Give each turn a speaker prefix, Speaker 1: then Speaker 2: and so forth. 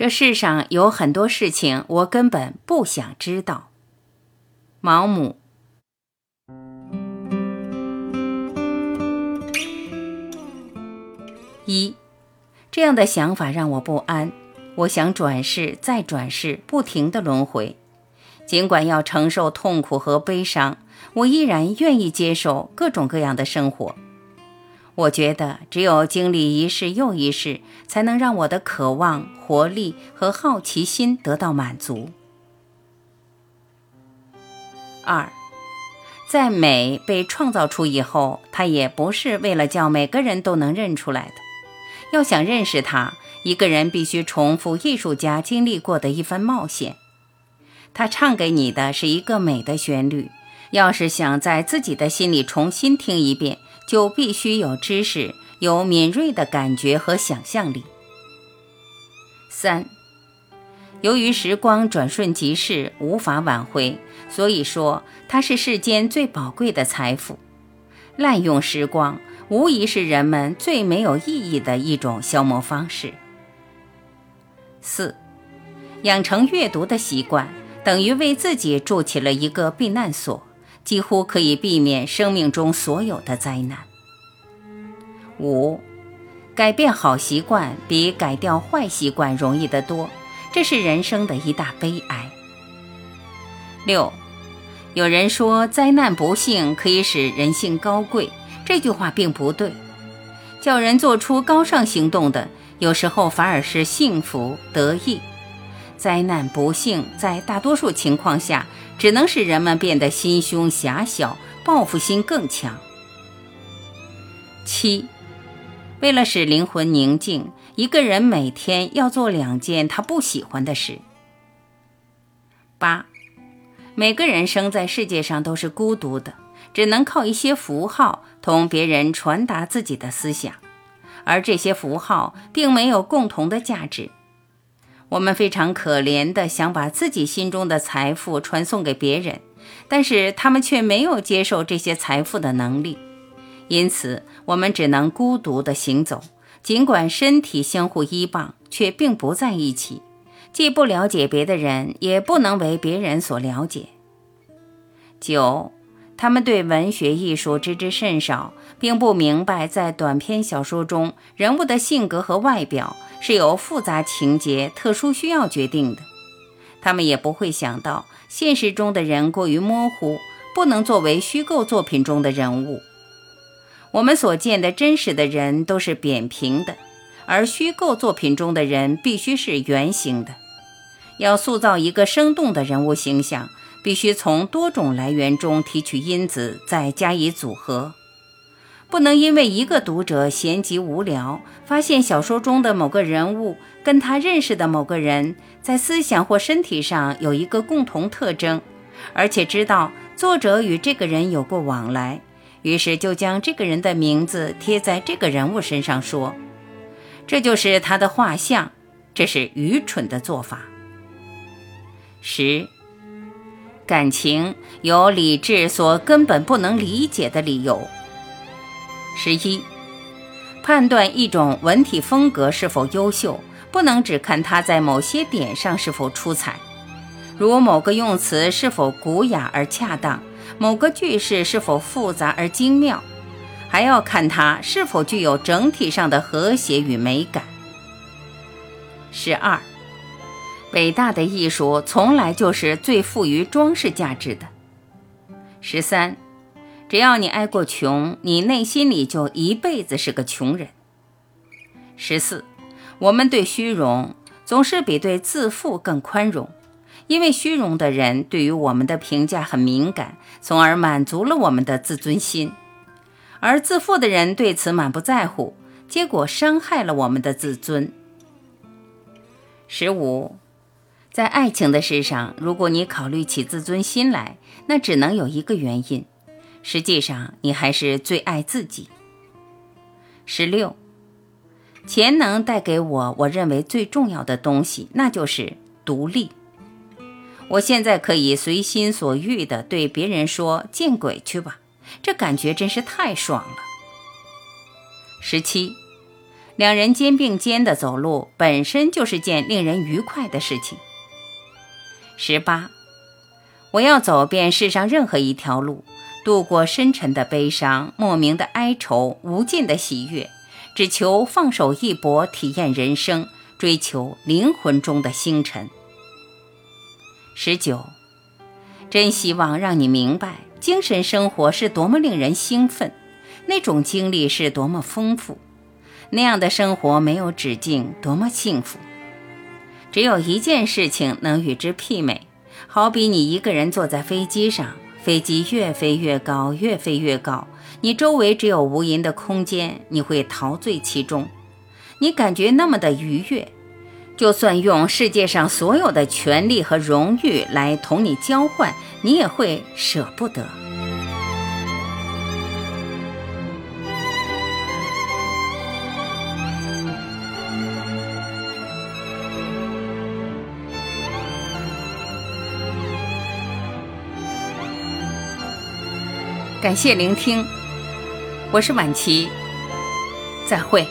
Speaker 1: 这世上有很多事情，我根本不想知道。毛姆。一，这样的想法让我不安。我想转世，再转世，不停的轮回。尽管要承受痛苦和悲伤，我依然愿意接受各种各样的生活。我觉得，只有经历一世又一世，才能让我的渴望、活力和好奇心得到满足。二，在美被创造出以后，它也不是为了叫每个人都能认出来的。要想认识它，一个人必须重复艺术家经历过的一番冒险。他唱给你的是一个美的旋律，要是想在自己的心里重新听一遍。就必须有知识，有敏锐的感觉和想象力。三，由于时光转瞬即逝，无法挽回，所以说它是世间最宝贵的财富。滥用时光，无疑是人们最没有意义的一种消磨方式。四，养成阅读的习惯，等于为自己筑起了一个避难所。几乎可以避免生命中所有的灾难。五，改变好习惯比改掉坏习惯容易得多，这是人生的一大悲哀。六，有人说灾难不幸可以使人性高贵，这句话并不对。叫人做出高尚行动的，有时候反而是幸福得意。灾难不幸在大多数情况下。只能使人们变得心胸狭小，报复心更强。七，为了使灵魂宁静，一个人每天要做两件他不喜欢的事。八，每个人生在世界上都是孤独的，只能靠一些符号同别人传达自己的思想，而这些符号并没有共同的价值。我们非常可怜的想把自己心中的财富传送给别人，但是他们却没有接受这些财富的能力，因此我们只能孤独的行走。尽管身体相互依傍，却并不在一起，既不了解别的人，也不能为别人所了解。九，他们对文学艺术知之甚少，并不明白在短篇小说中人物的性格和外表。是由复杂情节、特殊需要决定的。他们也不会想到，现实中的人过于模糊，不能作为虚构作品中的人物。我们所见的真实的人都是扁平的，而虚构作品中的人必须是圆形的。要塑造一个生动的人物形象，必须从多种来源中提取因子，再加以组合。不能因为一个读者闲极无聊，发现小说中的某个人物跟他认识的某个人在思想或身体上有一个共同特征，而且知道作者与这个人有过往来，于是就将这个人的名字贴在这个人物身上，说这就是他的画像。这是愚蠢的做法。十，感情有理智所根本不能理解的理由。十一，判断一种文体风格是否优秀，不能只看它在某些点上是否出彩，如某个用词是否古雅而恰当，某个句式是否复杂而精妙，还要看它是否具有整体上的和谐与美感。十二，伟大的艺术从来就是最富于装饰价值的。十三。只要你挨过穷，你内心里就一辈子是个穷人。十四，我们对虚荣总是比对自负更宽容，因为虚荣的人对于我们的评价很敏感，从而满足了我们的自尊心；而自负的人对此满不在乎，结果伤害了我们的自尊。十五，在爱情的事上，如果你考虑起自尊心来，那只能有一个原因。实际上，你还是最爱自己。十六，钱能带给我我认为最重要的东西，那就是独立。我现在可以随心所欲地对别人说“见鬼去吧”，这感觉真是太爽了。十七，两人肩并肩的走路，本身就是件令人愉快的事情。十八，我要走遍世上任何一条路，度过深沉的悲伤、莫名的哀愁、无尽的喜悦，只求放手一搏，体验人生，追求灵魂中的星辰。十九，真希望让你明白，精神生活是多么令人兴奋，那种经历是多么丰富。那样的生活没有止境，多么幸福！只有一件事情能与之媲美，好比你一个人坐在飞机上，飞机越飞越高，越飞越高，你周围只有无垠的空间，你会陶醉其中，你感觉那么的愉悦，就算用世界上所有的权利和荣誉来同你交换，你也会舍不得。感谢聆听，我是晚琪，再会。